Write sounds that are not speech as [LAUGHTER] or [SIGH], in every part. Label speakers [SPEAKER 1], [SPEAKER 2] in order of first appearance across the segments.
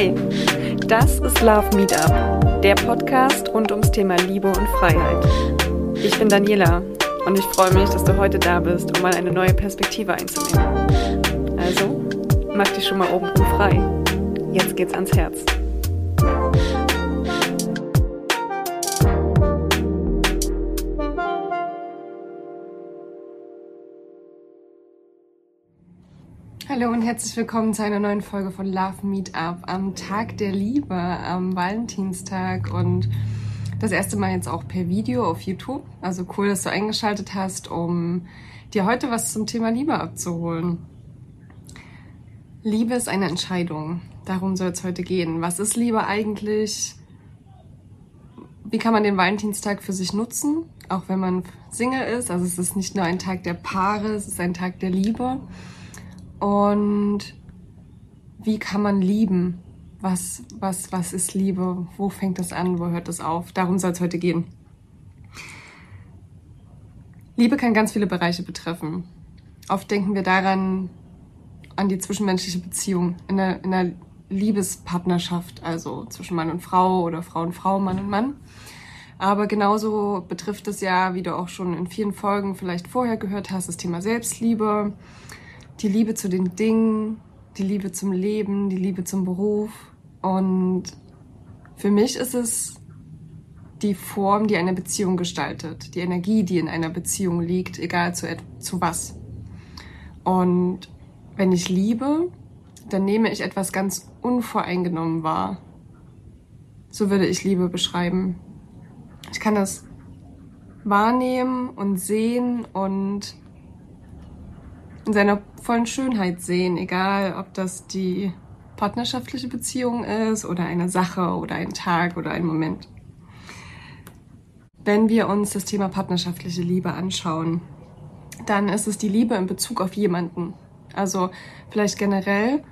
[SPEAKER 1] Hi, das ist Love Meetup, der Podcast rund ums Thema Liebe und Freiheit. Ich bin Daniela und ich freue mich, dass du heute da bist, um mal eine neue Perspektive einzunehmen. Also, mach dich schon mal oben frei. Jetzt geht's ans Herz.
[SPEAKER 2] Hallo und herzlich willkommen zu einer neuen Folge von Love Meetup am Tag der Liebe, am Valentinstag und das erste Mal jetzt auch per Video auf YouTube. Also cool, dass du eingeschaltet hast, um dir heute was zum Thema Liebe abzuholen. Liebe ist eine Entscheidung. Darum soll es heute gehen. Was ist Liebe eigentlich? Wie kann man den Valentinstag für sich nutzen, auch wenn man Single ist? Also es ist nicht nur ein Tag der Paare, es ist ein Tag der Liebe. Und wie kann man lieben? Was, was, was ist Liebe? Wo fängt das an? Wo hört das auf? Darum soll es heute gehen. Liebe kann ganz viele Bereiche betreffen. Oft denken wir daran, an die zwischenmenschliche Beziehung, in einer, in einer Liebespartnerschaft, also zwischen Mann und Frau oder Frau und Frau, Mann und Mann. Aber genauso betrifft es ja, wie du auch schon in vielen Folgen vielleicht vorher gehört hast, das Thema Selbstliebe, die Liebe zu den Dingen, die Liebe zum Leben, die Liebe zum Beruf. Und für mich ist es die Form, die eine Beziehung gestaltet, die Energie, die in einer Beziehung liegt, egal zu, zu was. Und wenn ich liebe, dann nehme ich etwas ganz unvoreingenommen wahr. So würde ich Liebe beschreiben. Ich kann das wahrnehmen und sehen und in seiner vollen Schönheit sehen, egal ob das die partnerschaftliche Beziehung ist oder eine Sache oder ein Tag oder ein Moment. Wenn wir uns das Thema partnerschaftliche Liebe anschauen, dann ist es die Liebe in Bezug auf jemanden. Also vielleicht generell,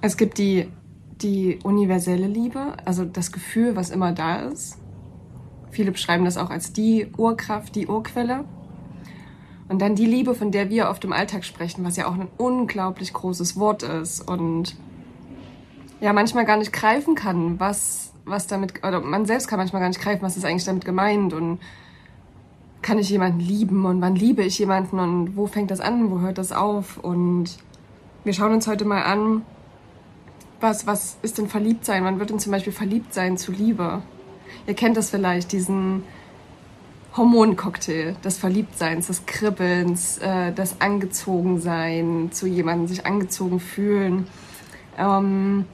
[SPEAKER 2] es gibt die, die universelle Liebe, also das Gefühl, was immer da ist. Viele beschreiben das auch als die Urkraft, die Urquelle. Und dann die Liebe, von der wir oft im Alltag sprechen, was ja auch ein unglaublich großes Wort ist und ja manchmal gar nicht greifen kann, was, was damit, oder man selbst kann manchmal gar nicht greifen, was ist eigentlich damit gemeint und kann ich jemanden lieben und wann liebe ich jemanden und wo fängt das an, wo hört das auf und wir schauen uns heute mal an, was, was ist denn verliebt sein? Wann wird denn zum Beispiel verliebt sein zu Liebe? Ihr kennt das vielleicht, diesen, Hormoncocktail des Verliebtseins, des Kribbelns, äh, des Angezogensein zu jemandem, sich angezogen fühlen, ähm,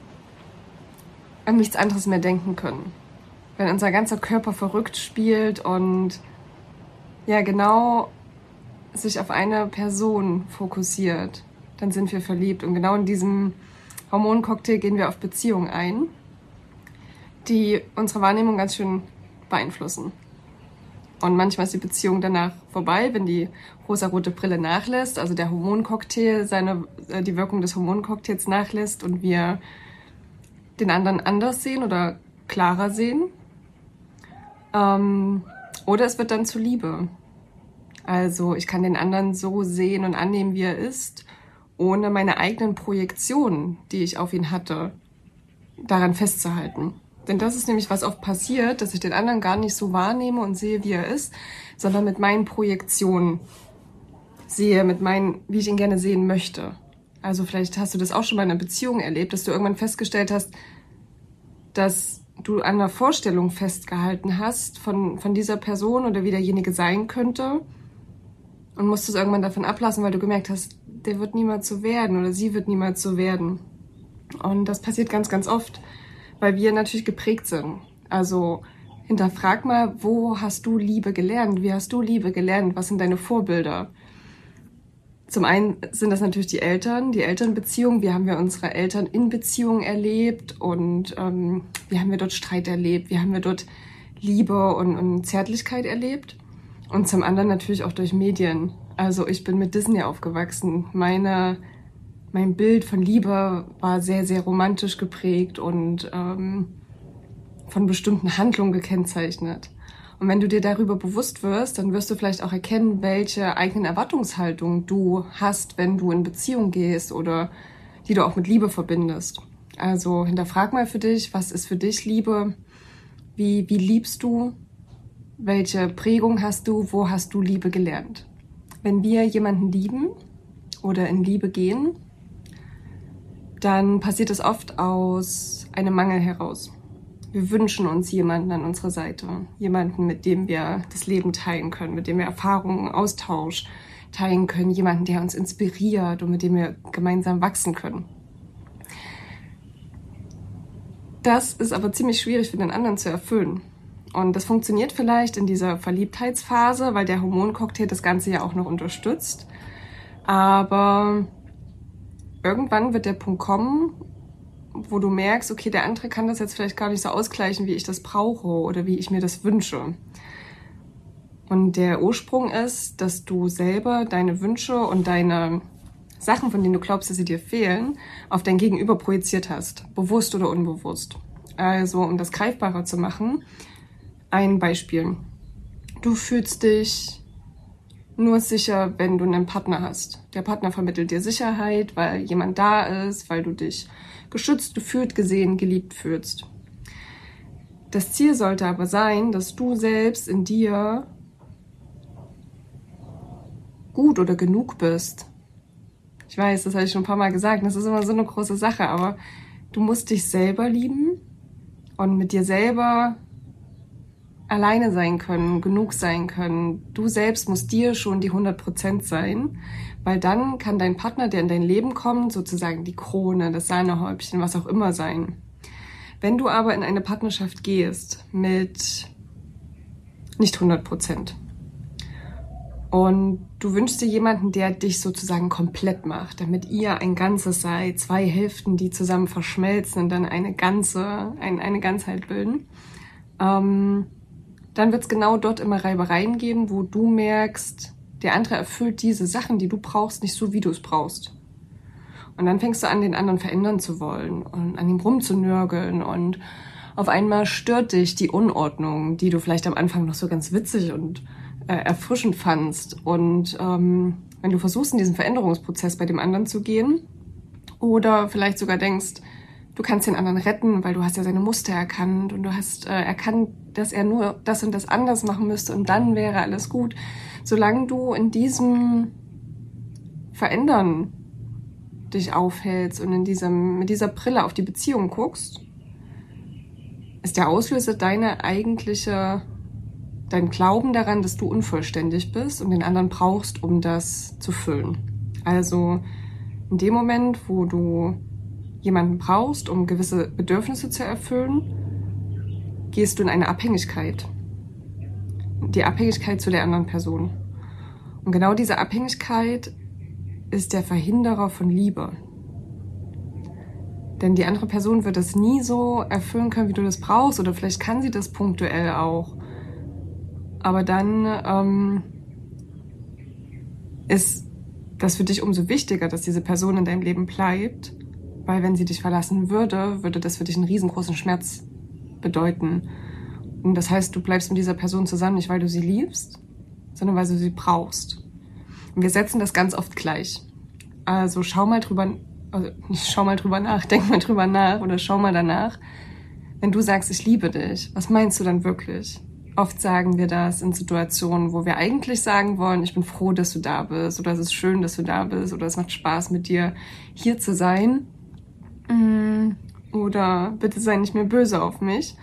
[SPEAKER 2] an nichts anderes mehr denken können. Wenn unser ganzer Körper verrückt spielt und ja genau sich auf eine Person fokussiert, dann sind wir verliebt. Und genau in diesem Hormoncocktail gehen wir auf Beziehungen ein, die unsere Wahrnehmung ganz schön beeinflussen. Und manchmal ist die Beziehung danach vorbei, wenn die rosarote Brille nachlässt, also der Hormoncocktail seine, äh, die Wirkung des Hormoncocktails nachlässt und wir den anderen anders sehen oder klarer sehen. Ähm, oder es wird dann zu Liebe. Also ich kann den anderen so sehen und annehmen, wie er ist, ohne meine eigenen Projektionen, die ich auf ihn hatte, daran festzuhalten. Denn das ist nämlich, was oft passiert, dass ich den anderen gar nicht so wahrnehme und sehe, wie er ist, sondern mit meinen Projektionen sehe, mit meinen, wie ich ihn gerne sehen möchte. Also vielleicht hast du das auch schon mal in einer Beziehung erlebt, dass du irgendwann festgestellt hast, dass du an einer Vorstellung festgehalten hast von, von dieser Person oder wie derjenige sein könnte und musstest irgendwann davon ablassen, weil du gemerkt hast, der wird niemals so werden oder sie wird niemals so werden. Und das passiert ganz, ganz oft weil wir natürlich geprägt sind. Also hinterfrag mal, wo hast du Liebe gelernt? Wie hast du Liebe gelernt? Was sind deine Vorbilder? Zum einen sind das natürlich die Eltern, die Elternbeziehung. Wie haben wir unsere Eltern in Beziehung erlebt und ähm, wie haben wir dort Streit erlebt? Wie haben wir dort Liebe und, und Zärtlichkeit erlebt? Und zum anderen natürlich auch durch Medien. Also ich bin mit Disney aufgewachsen. Meine mein Bild von Liebe war sehr, sehr romantisch geprägt und ähm, von bestimmten Handlungen gekennzeichnet. Und wenn du dir darüber bewusst wirst, dann wirst du vielleicht auch erkennen, welche eigenen Erwartungshaltungen du hast, wenn du in Beziehung gehst oder die du auch mit Liebe verbindest. Also hinterfrag mal für dich, was ist für dich Liebe? Wie, wie liebst du? Welche Prägung hast du? Wo hast du Liebe gelernt? Wenn wir jemanden lieben oder in Liebe gehen, dann passiert es oft aus einem Mangel heraus. Wir wünschen uns jemanden an unserer Seite, jemanden, mit dem wir das Leben teilen können, mit dem wir Erfahrungen, Austausch teilen können, jemanden, der uns inspiriert und mit dem wir gemeinsam wachsen können. Das ist aber ziemlich schwierig für den anderen zu erfüllen. Und das funktioniert vielleicht in dieser Verliebtheitsphase, weil der Hormoncocktail das Ganze ja auch noch unterstützt. Aber irgendwann wird der Punkt kommen, wo du merkst, okay, der andere kann das jetzt vielleicht gar nicht so ausgleichen, wie ich das brauche oder wie ich mir das wünsche. Und der Ursprung ist, dass du selber deine Wünsche und deine Sachen, von denen du glaubst, dass sie dir fehlen, auf dein Gegenüber projiziert hast, bewusst oder unbewusst. Also, um das greifbarer zu machen, ein Beispiel. Du fühlst dich nur sicher, wenn du einen Partner hast. Der Partner vermittelt dir Sicherheit, weil jemand da ist, weil du dich geschützt, gefühlt, gesehen, geliebt fühlst. Das Ziel sollte aber sein, dass du selbst in dir gut oder genug bist. Ich weiß, das habe ich schon ein paar Mal gesagt, das ist immer so eine große Sache, aber du musst dich selber lieben und mit dir selber alleine sein können, genug sein können. Du selbst musst dir schon die 100 Prozent sein, weil dann kann dein Partner, der in dein Leben kommt, sozusagen die Krone, das Sahnehäubchen, was auch immer sein. Wenn du aber in eine Partnerschaft gehst mit nicht 100 Prozent und du wünschst dir jemanden, der dich sozusagen komplett macht, damit ihr ein Ganzes seid, zwei Hälften, die zusammen verschmelzen und dann eine ganze, ein, eine Ganzheit bilden, ähm, dann wird es genau dort immer Reibereien geben, wo du merkst, der andere erfüllt diese Sachen, die du brauchst, nicht so, wie du es brauchst. Und dann fängst du an, den anderen verändern zu wollen und an ihm rumzunörgeln und auf einmal stört dich die Unordnung, die du vielleicht am Anfang noch so ganz witzig und äh, erfrischend fandst. Und ähm, wenn du versuchst, in diesen Veränderungsprozess bei dem anderen zu gehen oder vielleicht sogar denkst, du kannst den anderen retten, weil du hast ja seine Muster erkannt und du hast äh, erkannt, dass er nur das und das anders machen müsste und dann wäre alles gut. Solange du in diesem Verändern dich aufhältst und in diesem, mit dieser Brille auf die Beziehung guckst, ist der Auslöser deine eigentliche, dein Glauben daran, dass du unvollständig bist und den anderen brauchst, um das zu füllen. Also in dem Moment, wo du jemanden brauchst, um gewisse Bedürfnisse zu erfüllen, gehst du in eine Abhängigkeit. Die Abhängigkeit zu der anderen Person. Und genau diese Abhängigkeit ist der Verhinderer von Liebe. Denn die andere Person wird es nie so erfüllen können, wie du das brauchst. Oder vielleicht kann sie das punktuell auch. Aber dann ähm, ist das für dich umso wichtiger, dass diese Person in deinem Leben bleibt, weil wenn sie dich verlassen würde, würde das für dich einen riesengroßen Schmerz bedeuten. Und das heißt, du bleibst mit dieser Person zusammen nicht, weil du sie liebst, sondern weil du sie brauchst. Und wir setzen das ganz oft gleich. Also schau mal drüber, also nicht [LAUGHS] schau mal drüber nach, [LAUGHS] denk mal drüber nach oder schau mal danach. Wenn du sagst, ich liebe dich, was meinst du dann wirklich? Oft sagen wir das in Situationen, wo wir eigentlich sagen wollen, ich bin froh, dass du da bist oder es ist schön, dass du da bist oder es macht Spaß mit dir hier zu sein. Mm, oder bitte sei nicht mehr böse auf mich.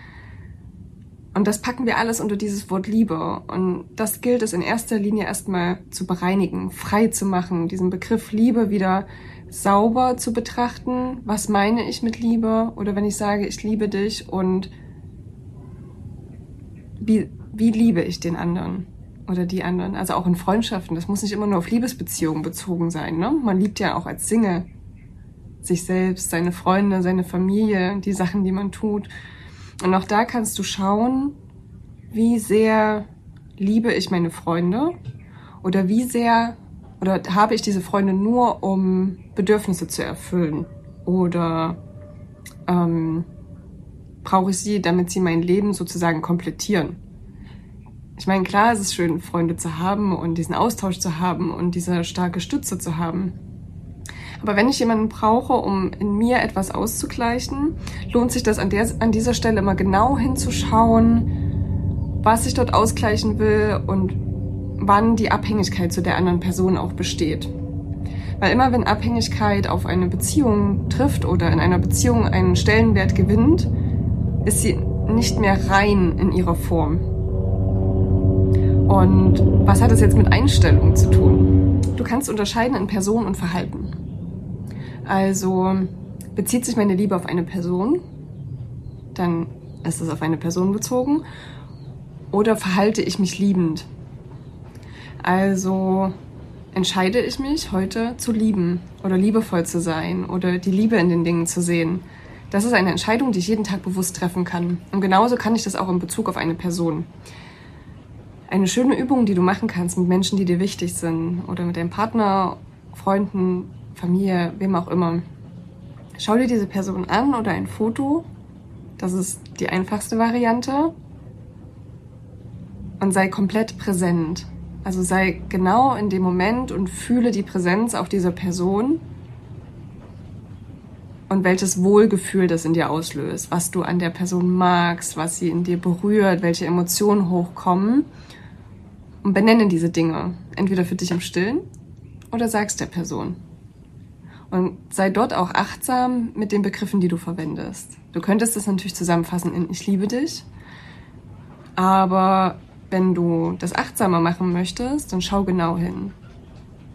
[SPEAKER 2] Und das packen wir alles unter dieses Wort Liebe. Und das gilt es in erster Linie erstmal zu bereinigen, frei zu machen, diesen Begriff Liebe wieder sauber zu betrachten. Was meine ich mit Liebe? Oder wenn ich sage, ich liebe dich und wie, wie liebe ich den anderen? Oder die anderen? Also auch in Freundschaften. Das muss nicht immer nur auf Liebesbeziehungen bezogen sein. Ne? Man liebt ja auch als Single sich selbst, seine Freunde, seine Familie, die Sachen, die man tut. Und auch da kannst du schauen, wie sehr liebe ich meine Freunde oder wie sehr oder habe ich diese Freunde nur, um Bedürfnisse zu erfüllen oder ähm, brauche ich sie, damit sie mein Leben sozusagen komplettieren. Ich meine, klar, es ist schön, Freunde zu haben und diesen Austausch zu haben und diese starke Stütze zu haben. Aber wenn ich jemanden brauche, um in mir etwas auszugleichen, lohnt sich das an, der, an dieser Stelle immer genau hinzuschauen, was ich dort ausgleichen will und wann die Abhängigkeit zu der anderen Person auch besteht. Weil immer wenn Abhängigkeit auf eine Beziehung trifft oder in einer Beziehung einen Stellenwert gewinnt, ist sie nicht mehr rein in ihrer Form. Und was hat das jetzt mit Einstellung zu tun? Du kannst unterscheiden in Person und Verhalten. Also bezieht sich meine Liebe auf eine Person, dann ist es auf eine Person bezogen. Oder verhalte ich mich liebend? Also entscheide ich mich heute zu lieben oder liebevoll zu sein oder die Liebe in den Dingen zu sehen. Das ist eine Entscheidung, die ich jeden Tag bewusst treffen kann. Und genauso kann ich das auch in Bezug auf eine Person. Eine schöne Übung, die du machen kannst mit Menschen, die dir wichtig sind oder mit deinem Partner, Freunden, Familie, wem auch immer. Schau dir diese Person an oder ein Foto. Das ist die einfachste Variante. Und sei komplett präsent. Also sei genau in dem Moment und fühle die Präsenz auf dieser Person und welches Wohlgefühl das in dir auslöst, was du an der Person magst, was sie in dir berührt, welche Emotionen hochkommen. Und benenne diese Dinge, entweder für dich im Stillen oder sagst der Person. Und sei dort auch achtsam mit den Begriffen, die du verwendest. Du könntest das natürlich zusammenfassen in Ich liebe dich, aber wenn du das achtsamer machen möchtest, dann schau genau hin.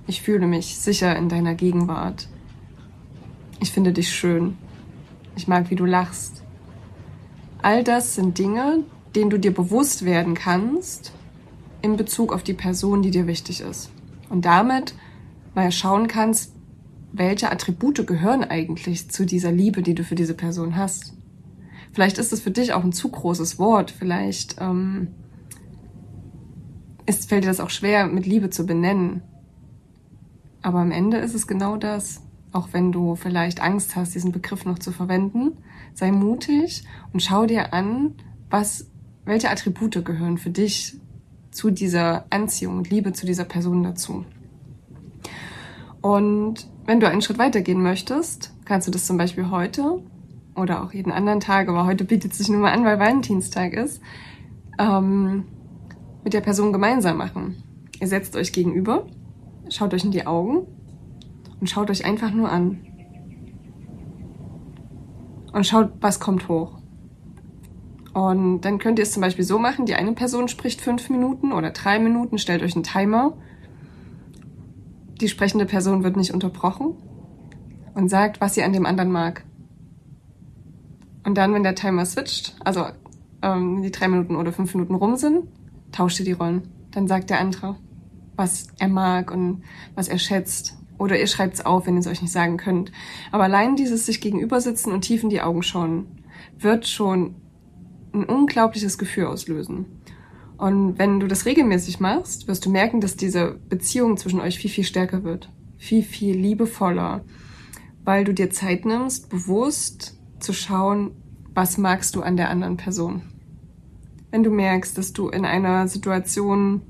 [SPEAKER 2] Ich fühle mich sicher in deiner Gegenwart. Ich finde dich schön. Ich mag, wie du lachst. All das sind Dinge, denen du dir bewusst werden kannst in Bezug auf die Person, die dir wichtig ist. Und damit mal schauen kannst, welche Attribute gehören eigentlich zu dieser Liebe, die du für diese Person hast. Vielleicht ist es für dich auch ein zu großes Wort. Vielleicht ähm, es fällt dir das auch schwer, mit Liebe zu benennen. Aber am Ende ist es genau das. Auch wenn du vielleicht Angst hast, diesen Begriff noch zu verwenden, sei mutig und schau dir an, was, welche Attribute gehören für dich zu dieser Anziehung und Liebe zu dieser Person dazu. Und wenn du einen Schritt weitergehen möchtest, kannst du das zum Beispiel heute oder auch jeden anderen Tag, aber heute bietet sich nur mal an, weil Valentinstag ist, ähm, mit der Person gemeinsam machen. Ihr setzt euch gegenüber, schaut euch in die Augen und schaut euch einfach nur an. Und schaut, was kommt hoch. Und dann könnt ihr es zum Beispiel so machen, die eine Person spricht fünf Minuten oder drei Minuten, stellt euch einen Timer. Die sprechende Person wird nicht unterbrochen und sagt, was sie an dem anderen mag. Und dann, wenn der Timer switcht, also ähm, die drei Minuten oder fünf Minuten rum sind, tauscht ihr die Rollen. Dann sagt der andere, was er mag und was er schätzt. Oder ihr schreibt es auf, wenn ihr es euch nicht sagen könnt. Aber allein dieses sich gegenüber sitzen und tief in die Augen schauen, wird schon ein unglaubliches Gefühl auslösen. Und wenn du das regelmäßig machst, wirst du merken, dass diese Beziehung zwischen euch viel, viel stärker wird. Viel, viel liebevoller. Weil du dir Zeit nimmst, bewusst zu schauen, was magst du an der anderen Person wenn du merkst, dass du in einer Situation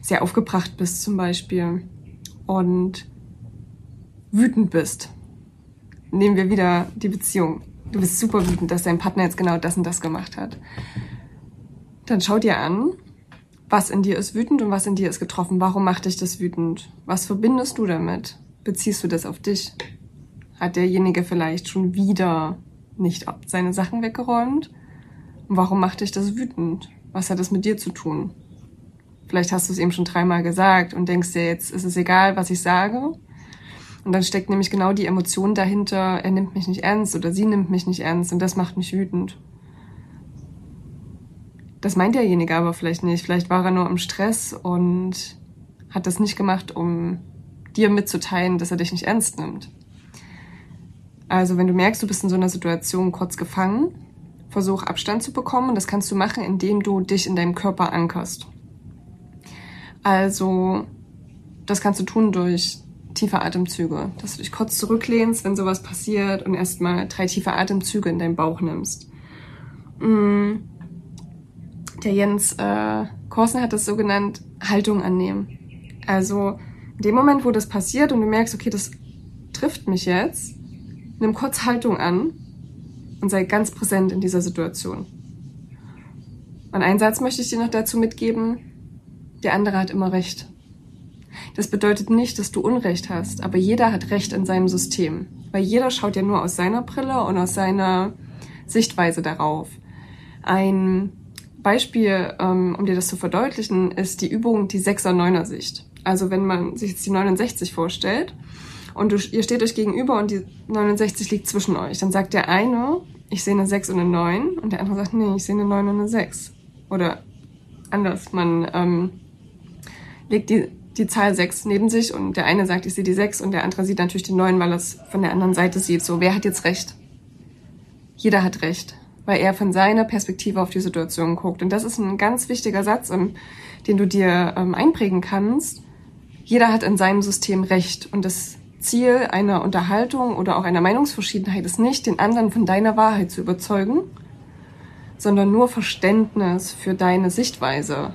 [SPEAKER 2] sehr aufgebracht bist zum Beispiel und wütend bist. Nehmen wir wieder die Beziehung. Du bist super wütend, dass dein Partner jetzt genau das und das gemacht hat. Dann schau dir an, was in dir ist wütend und was in dir ist getroffen. Warum macht dich das wütend? Was verbindest du damit? Beziehst du das auf dich? Hat derjenige vielleicht schon wieder nicht seine Sachen weggeräumt? Und warum macht dich das wütend? Was hat das mit dir zu tun? Vielleicht hast du es eben schon dreimal gesagt und denkst dir, jetzt ist es egal, was ich sage. Und dann steckt nämlich genau die Emotion dahinter, er nimmt mich nicht ernst oder sie nimmt mich nicht ernst und das macht mich wütend. Das meint derjenige aber vielleicht nicht. Vielleicht war er nur im Stress und hat das nicht gemacht, um dir mitzuteilen, dass er dich nicht ernst nimmt. Also wenn du merkst, du bist in so einer Situation kurz gefangen, Versuch Abstand zu bekommen. Und das kannst du machen, indem du dich in deinem Körper ankerst. Also, das kannst du tun durch tiefe Atemzüge. Dass du dich kurz zurücklehnst, wenn sowas passiert und erstmal drei tiefe Atemzüge in deinen Bauch nimmst. Mm. Der Jens äh, Korsen hat das so genannt, Haltung annehmen. Also in dem Moment, wo das passiert und du merkst, okay, das trifft mich jetzt, nimm kurz Haltung an und sei ganz präsent in dieser Situation. Und einen Satz möchte ich dir noch dazu mitgeben. Der andere hat immer recht. Das bedeutet nicht, dass du Unrecht hast, aber jeder hat Recht in seinem System. Weil jeder schaut ja nur aus seiner Brille und aus seiner Sichtweise darauf. Ein Beispiel, ähm, um dir das zu verdeutlichen, ist die Übung die 6er 9er Sicht. Also wenn man sich jetzt die 69 vorstellt und du, ihr steht euch gegenüber und die 69 liegt zwischen euch, dann sagt der eine, ich sehe eine 6 und eine 9 und der andere sagt, nee, ich sehe eine 9 und eine 6. Oder anders, man ähm, legt die, die Zahl 6 neben sich und der eine sagt, ich sehe die 6 und der andere sieht natürlich die 9, weil er es von der anderen Seite sieht. So, wer hat jetzt recht? Jeder hat recht weil er von seiner Perspektive auf die Situation guckt. Und das ist ein ganz wichtiger Satz, den du dir ähm, einprägen kannst. Jeder hat in seinem System Recht. Und das Ziel einer Unterhaltung oder auch einer Meinungsverschiedenheit ist nicht, den anderen von deiner Wahrheit zu überzeugen, sondern nur Verständnis für deine Sichtweise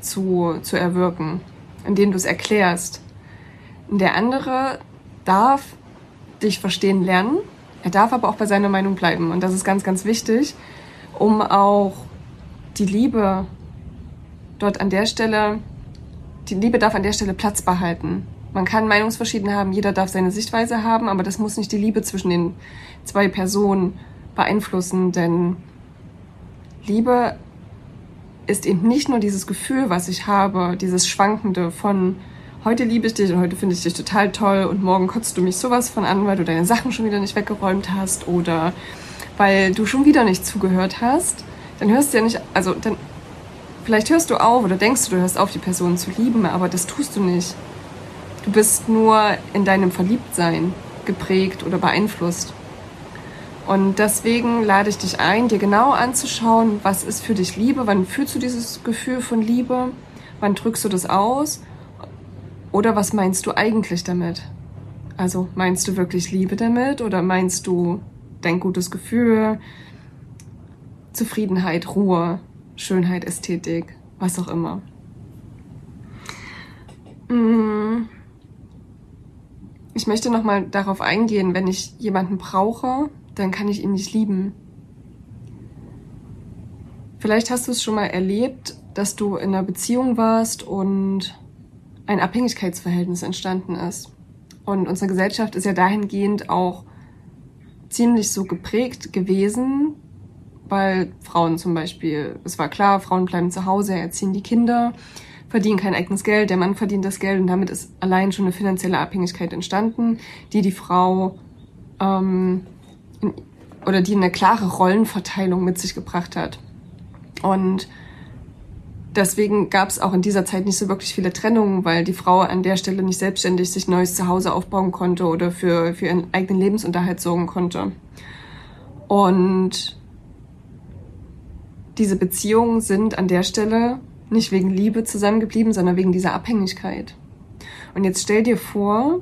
[SPEAKER 2] zu, zu erwirken, indem du es erklärst. Und der andere darf dich verstehen lernen er darf aber auch bei seiner Meinung bleiben. Und das ist ganz, ganz wichtig, um auch die Liebe dort an der Stelle, die Liebe darf an der Stelle Platz behalten. Man kann Meinungsverschiedenheit haben, jeder darf seine Sichtweise haben, aber das muss nicht die Liebe zwischen den zwei Personen beeinflussen, denn Liebe ist eben nicht nur dieses Gefühl, was ich habe, dieses Schwankende von heute liebe ich dich und heute finde ich dich total toll und morgen kotzt du mich sowas von an, weil du deine Sachen schon wieder nicht weggeräumt hast oder weil du schon wieder nicht zugehört hast, dann hörst du ja nicht, also dann, vielleicht hörst du auf oder denkst du, du hörst auf, die Person zu lieben, aber das tust du nicht. Du bist nur in deinem Verliebtsein geprägt oder beeinflusst. Und deswegen lade ich dich ein, dir genau anzuschauen, was ist für dich Liebe, wann fühlst du dieses Gefühl von Liebe, wann drückst du das aus oder was meinst du eigentlich damit? Also meinst du wirklich Liebe damit oder meinst du dein gutes Gefühl, Zufriedenheit, Ruhe, Schönheit, Ästhetik, was auch immer? Mm. Ich möchte nochmal darauf eingehen, wenn ich jemanden brauche, dann kann ich ihn nicht lieben. Vielleicht hast du es schon mal erlebt, dass du in einer Beziehung warst und ein Abhängigkeitsverhältnis entstanden ist. Und unsere Gesellschaft ist ja dahingehend auch ziemlich so geprägt gewesen, weil Frauen zum Beispiel, es war klar, Frauen bleiben zu Hause, erziehen die Kinder, verdienen kein eigenes Geld, der Mann verdient das Geld und damit ist allein schon eine finanzielle Abhängigkeit entstanden, die die Frau ähm, oder die eine klare Rollenverteilung mit sich gebracht hat. Und deswegen gab es auch in dieser Zeit nicht so wirklich viele Trennungen, weil die Frau an der Stelle nicht selbstständig sich neues Zuhause aufbauen konnte oder für, für ihren eigenen Lebensunterhalt sorgen konnte. Und diese Beziehungen sind an der Stelle nicht wegen Liebe zusammengeblieben, sondern wegen dieser Abhängigkeit. Und jetzt stell dir vor,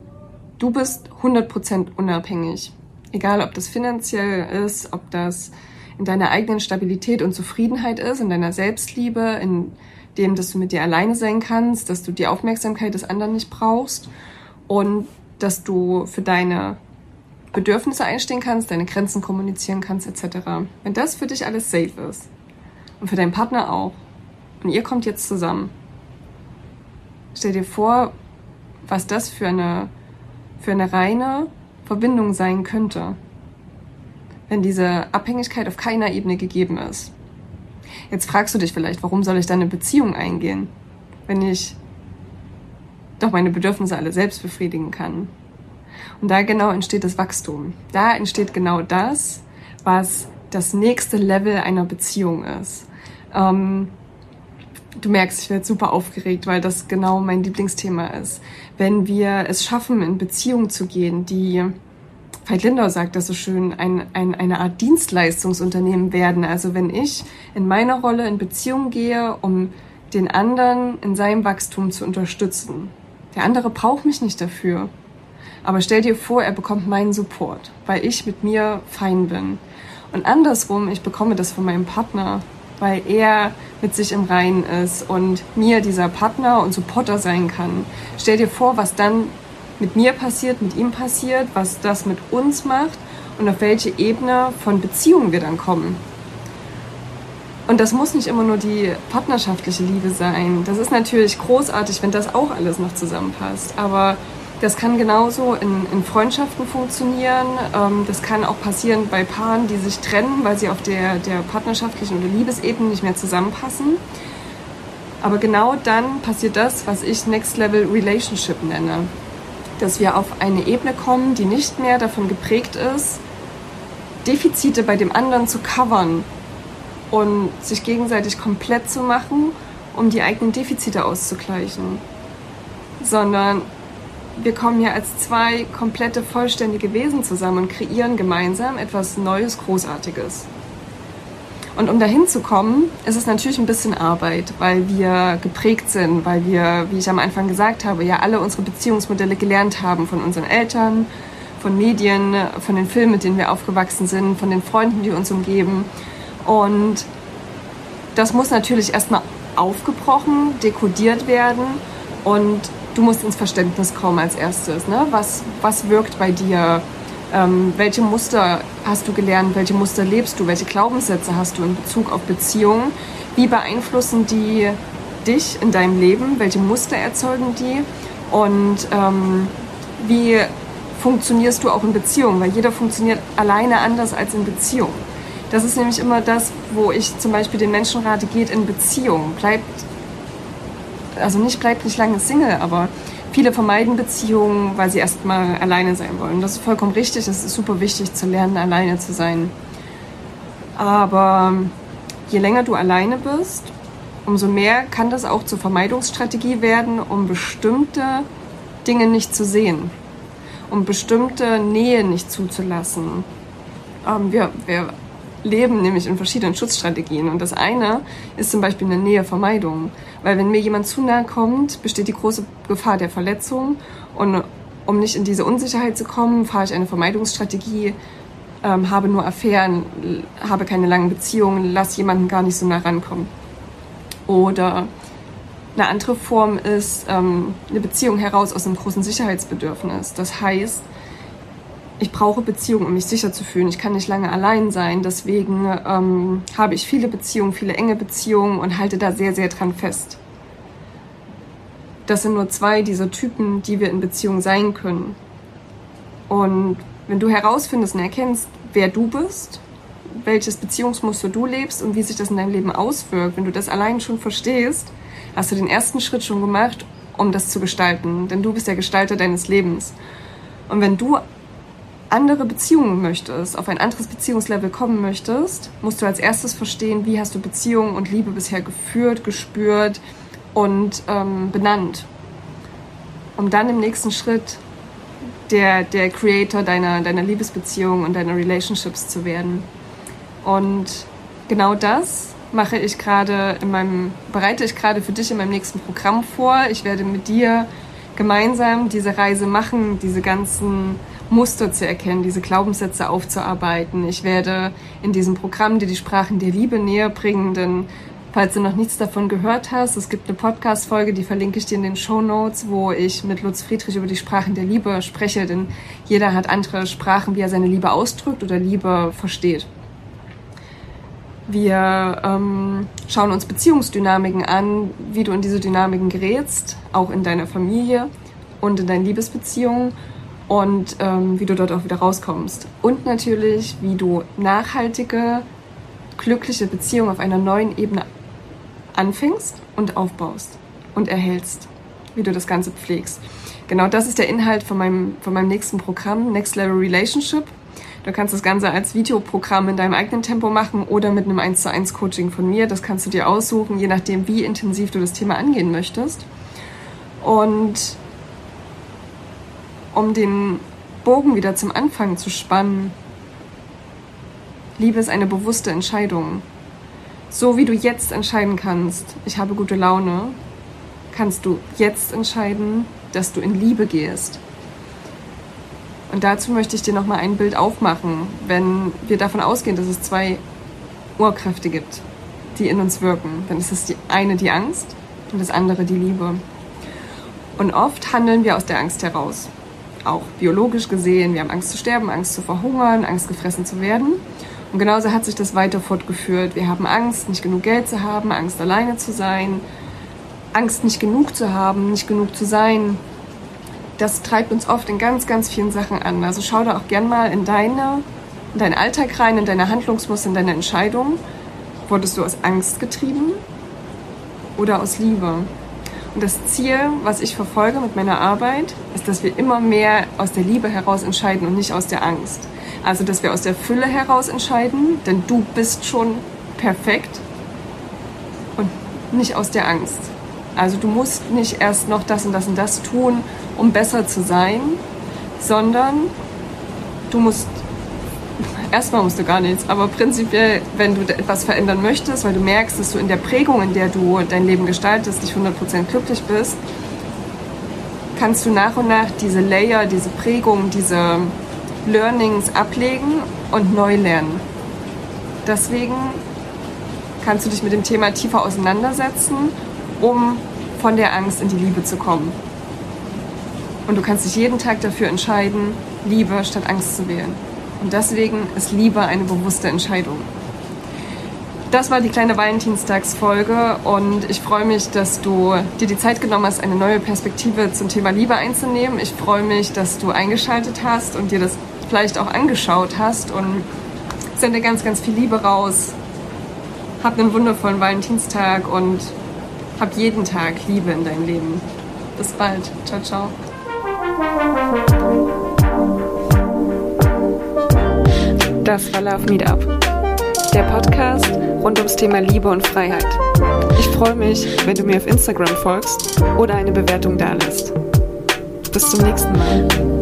[SPEAKER 2] du bist 100% unabhängig. Egal, ob das finanziell ist, ob das in deiner eigenen Stabilität und Zufriedenheit ist, in deiner Selbstliebe, in dem, dass du mit dir alleine sein kannst, dass du die Aufmerksamkeit des anderen nicht brauchst und dass du für deine Bedürfnisse einstehen kannst, deine Grenzen kommunizieren kannst, etc. Wenn das für dich alles safe ist und für deinen Partner auch und ihr kommt jetzt zusammen, stell dir vor, was das für eine, für eine reine Verbindung sein könnte wenn diese Abhängigkeit auf keiner Ebene gegeben ist. Jetzt fragst du dich vielleicht, warum soll ich dann eine Beziehung eingehen, wenn ich doch meine Bedürfnisse alle selbst befriedigen kann. Und da genau entsteht das Wachstum. Da entsteht genau das, was das nächste Level einer Beziehung ist. Ähm, du merkst, ich werde super aufgeregt, weil das genau mein Lieblingsthema ist. Wenn wir es schaffen, in Beziehungen zu gehen, die Veit Lindau sagt das so schön, ein, ein, eine Art Dienstleistungsunternehmen werden. Also wenn ich in meiner Rolle in Beziehung gehe, um den anderen in seinem Wachstum zu unterstützen. Der andere braucht mich nicht dafür. Aber stell dir vor, er bekommt meinen Support, weil ich mit mir fein bin. Und andersrum, ich bekomme das von meinem Partner, weil er mit sich im Reinen ist und mir dieser Partner und Supporter sein kann. Stell dir vor, was dann mit mir passiert, mit ihm passiert, was das mit uns macht und auf welche Ebene von Beziehungen wir dann kommen. Und das muss nicht immer nur die partnerschaftliche Liebe sein. Das ist natürlich großartig, wenn das auch alles noch zusammenpasst. Aber das kann genauso in, in Freundschaften funktionieren. Ähm, das kann auch passieren bei Paaren, die sich trennen, weil sie auf der, der partnerschaftlichen oder Liebesebene nicht mehr zusammenpassen. Aber genau dann passiert das, was ich Next Level Relationship nenne. Dass wir auf eine Ebene kommen, die nicht mehr davon geprägt ist, Defizite bei dem anderen zu covern und sich gegenseitig komplett zu machen, um die eigenen Defizite auszugleichen, sondern wir kommen hier als zwei komplette, vollständige Wesen zusammen und kreieren gemeinsam etwas Neues, Großartiges. Und um dahin zu kommen, ist es natürlich ein bisschen Arbeit, weil wir geprägt sind, weil wir, wie ich am Anfang gesagt habe, ja alle unsere Beziehungsmodelle gelernt haben von unseren Eltern, von Medien, von den Filmen, mit denen wir aufgewachsen sind, von den Freunden, die uns umgeben. Und das muss natürlich erstmal aufgebrochen, dekodiert werden und du musst ins Verständnis kommen als erstes. Ne? Was, was wirkt bei dir? Ähm, welche Muster hast du gelernt? Welche Muster lebst du? Welche Glaubenssätze hast du in Bezug auf Beziehungen? Wie beeinflussen die dich in deinem Leben? Welche Muster erzeugen die? Und ähm, wie funktionierst du auch in Beziehungen? Weil jeder funktioniert alleine anders als in Beziehung. Das ist nämlich immer das, wo ich zum Beispiel den Menschen rate, geht in Beziehung. Bleibt, also nicht bleibt nicht lange Single, aber viele vermeiden Beziehungen, weil sie erstmal alleine sein wollen. Das ist vollkommen richtig. Es ist super wichtig zu lernen, alleine zu sein. Aber je länger du alleine bist, umso mehr kann das auch zur Vermeidungsstrategie werden, um bestimmte Dinge nicht zu sehen, um bestimmte Nähe nicht zuzulassen. Ähm, wir, wir leben nämlich in verschiedenen Schutzstrategien. Und das eine ist zum Beispiel eine Nähevermeidung. Weil wenn mir jemand zu nahe kommt, besteht die große Gefahr der Verletzung. Und um nicht in diese Unsicherheit zu kommen, fahre ich eine Vermeidungsstrategie, ähm, habe nur Affären, habe keine langen Beziehungen, lass jemanden gar nicht so nah rankommen. Oder eine andere Form ist ähm, eine Beziehung heraus aus einem großen Sicherheitsbedürfnis. Das heißt, ich brauche Beziehungen, um mich sicher zu fühlen. Ich kann nicht lange allein sein. Deswegen ähm, habe ich viele Beziehungen, viele enge Beziehungen und halte da sehr, sehr dran fest. Das sind nur zwei dieser Typen, die wir in Beziehung sein können. Und wenn du herausfindest und erkennst, wer du bist, welches Beziehungsmuster du lebst und wie sich das in deinem Leben auswirkt, wenn du das allein schon verstehst, hast du den ersten Schritt schon gemacht, um das zu gestalten. Denn du bist der Gestalter deines Lebens. Und wenn du andere Beziehungen möchtest, auf ein anderes Beziehungslevel kommen möchtest, musst du als erstes verstehen, wie hast du Beziehungen und Liebe bisher geführt, gespürt und ähm, benannt. Um dann im nächsten Schritt der, der Creator deiner, deiner Liebesbeziehung und deiner Relationships zu werden. Und genau das mache ich gerade in meinem, bereite ich gerade für dich in meinem nächsten Programm vor. Ich werde mit dir gemeinsam diese Reise machen, diese ganzen Muster zu erkennen, diese Glaubenssätze aufzuarbeiten. Ich werde in diesem Programm dir die Sprachen der Liebe näher bringen, denn falls du noch nichts davon gehört hast, es gibt eine Podcast-Folge, die verlinke ich dir in den Show Notes, wo ich mit Lutz Friedrich über die Sprachen der Liebe spreche, denn jeder hat andere Sprachen, wie er seine Liebe ausdrückt oder Liebe versteht. Wir ähm, schauen uns Beziehungsdynamiken an, wie du in diese Dynamiken gerätst, auch in deiner Familie und in deinen Liebesbeziehungen und ähm, wie du dort auch wieder rauskommst. Und natürlich, wie du nachhaltige, glückliche Beziehungen auf einer neuen Ebene anfängst und aufbaust und erhältst, wie du das Ganze pflegst. Genau das ist der Inhalt von meinem, von meinem nächsten Programm, Next Level Relationship. Du kannst das Ganze als Videoprogramm in deinem eigenen Tempo machen oder mit einem 1 zu 1 Coaching von mir. Das kannst du dir aussuchen, je nachdem, wie intensiv du das Thema angehen möchtest. Und um den Bogen wieder zum Anfang zu spannen, Liebe ist eine bewusste Entscheidung. So wie du jetzt entscheiden kannst, ich habe gute Laune, kannst du jetzt entscheiden, dass du in Liebe gehst. Und dazu möchte ich dir nochmal ein Bild aufmachen, wenn wir davon ausgehen, dass es zwei Urkräfte gibt, die in uns wirken. Dann ist es die eine die Angst und das andere die Liebe. Und oft handeln wir aus der Angst heraus. Auch biologisch gesehen. Wir haben Angst zu sterben, Angst zu verhungern, Angst gefressen zu werden. Und genauso hat sich das weiter fortgeführt. Wir haben Angst, nicht genug Geld zu haben, Angst alleine zu sein, Angst nicht genug zu haben, nicht genug zu sein. Das treibt uns oft in ganz, ganz vielen Sachen an. Also schau da auch gern mal in deine, in deinen Alltag rein, in deine Handlungsmuster, in deine Entscheidung. Wurdest du aus Angst getrieben oder aus Liebe? Das Ziel, was ich verfolge mit meiner Arbeit, ist, dass wir immer mehr aus der Liebe heraus entscheiden und nicht aus der Angst. Also, dass wir aus der Fülle heraus entscheiden, denn du bist schon perfekt und nicht aus der Angst. Also du musst nicht erst noch das und das und das tun, um besser zu sein, sondern du musst erstmal musst du gar nichts, aber prinzipiell, wenn du etwas verändern möchtest, weil du merkst, dass du in der Prägung, in der du dein Leben gestaltest, nicht 100% glücklich bist, kannst du nach und nach diese Layer, diese Prägung, diese Learnings ablegen und neu lernen. Deswegen kannst du dich mit dem Thema tiefer auseinandersetzen, um von der Angst in die Liebe zu kommen. Und du kannst dich jeden Tag dafür entscheiden, Liebe statt Angst zu wählen. Und deswegen ist Liebe eine bewusste Entscheidung. Das war die kleine Valentinstagsfolge und ich freue mich, dass du dir die Zeit genommen hast, eine neue Perspektive zum Thema Liebe einzunehmen. Ich freue mich, dass du eingeschaltet hast und dir das vielleicht auch angeschaut hast und sende ganz, ganz viel Liebe raus. Hab einen wundervollen Valentinstag und hab jeden Tag Liebe in deinem Leben. Bis bald. Ciao, ciao.
[SPEAKER 1] Das war Love Meetup, der Podcast rund ums Thema Liebe und Freiheit. Ich freue mich, wenn du mir auf Instagram folgst oder eine Bewertung dalässt. Bis zum nächsten Mal.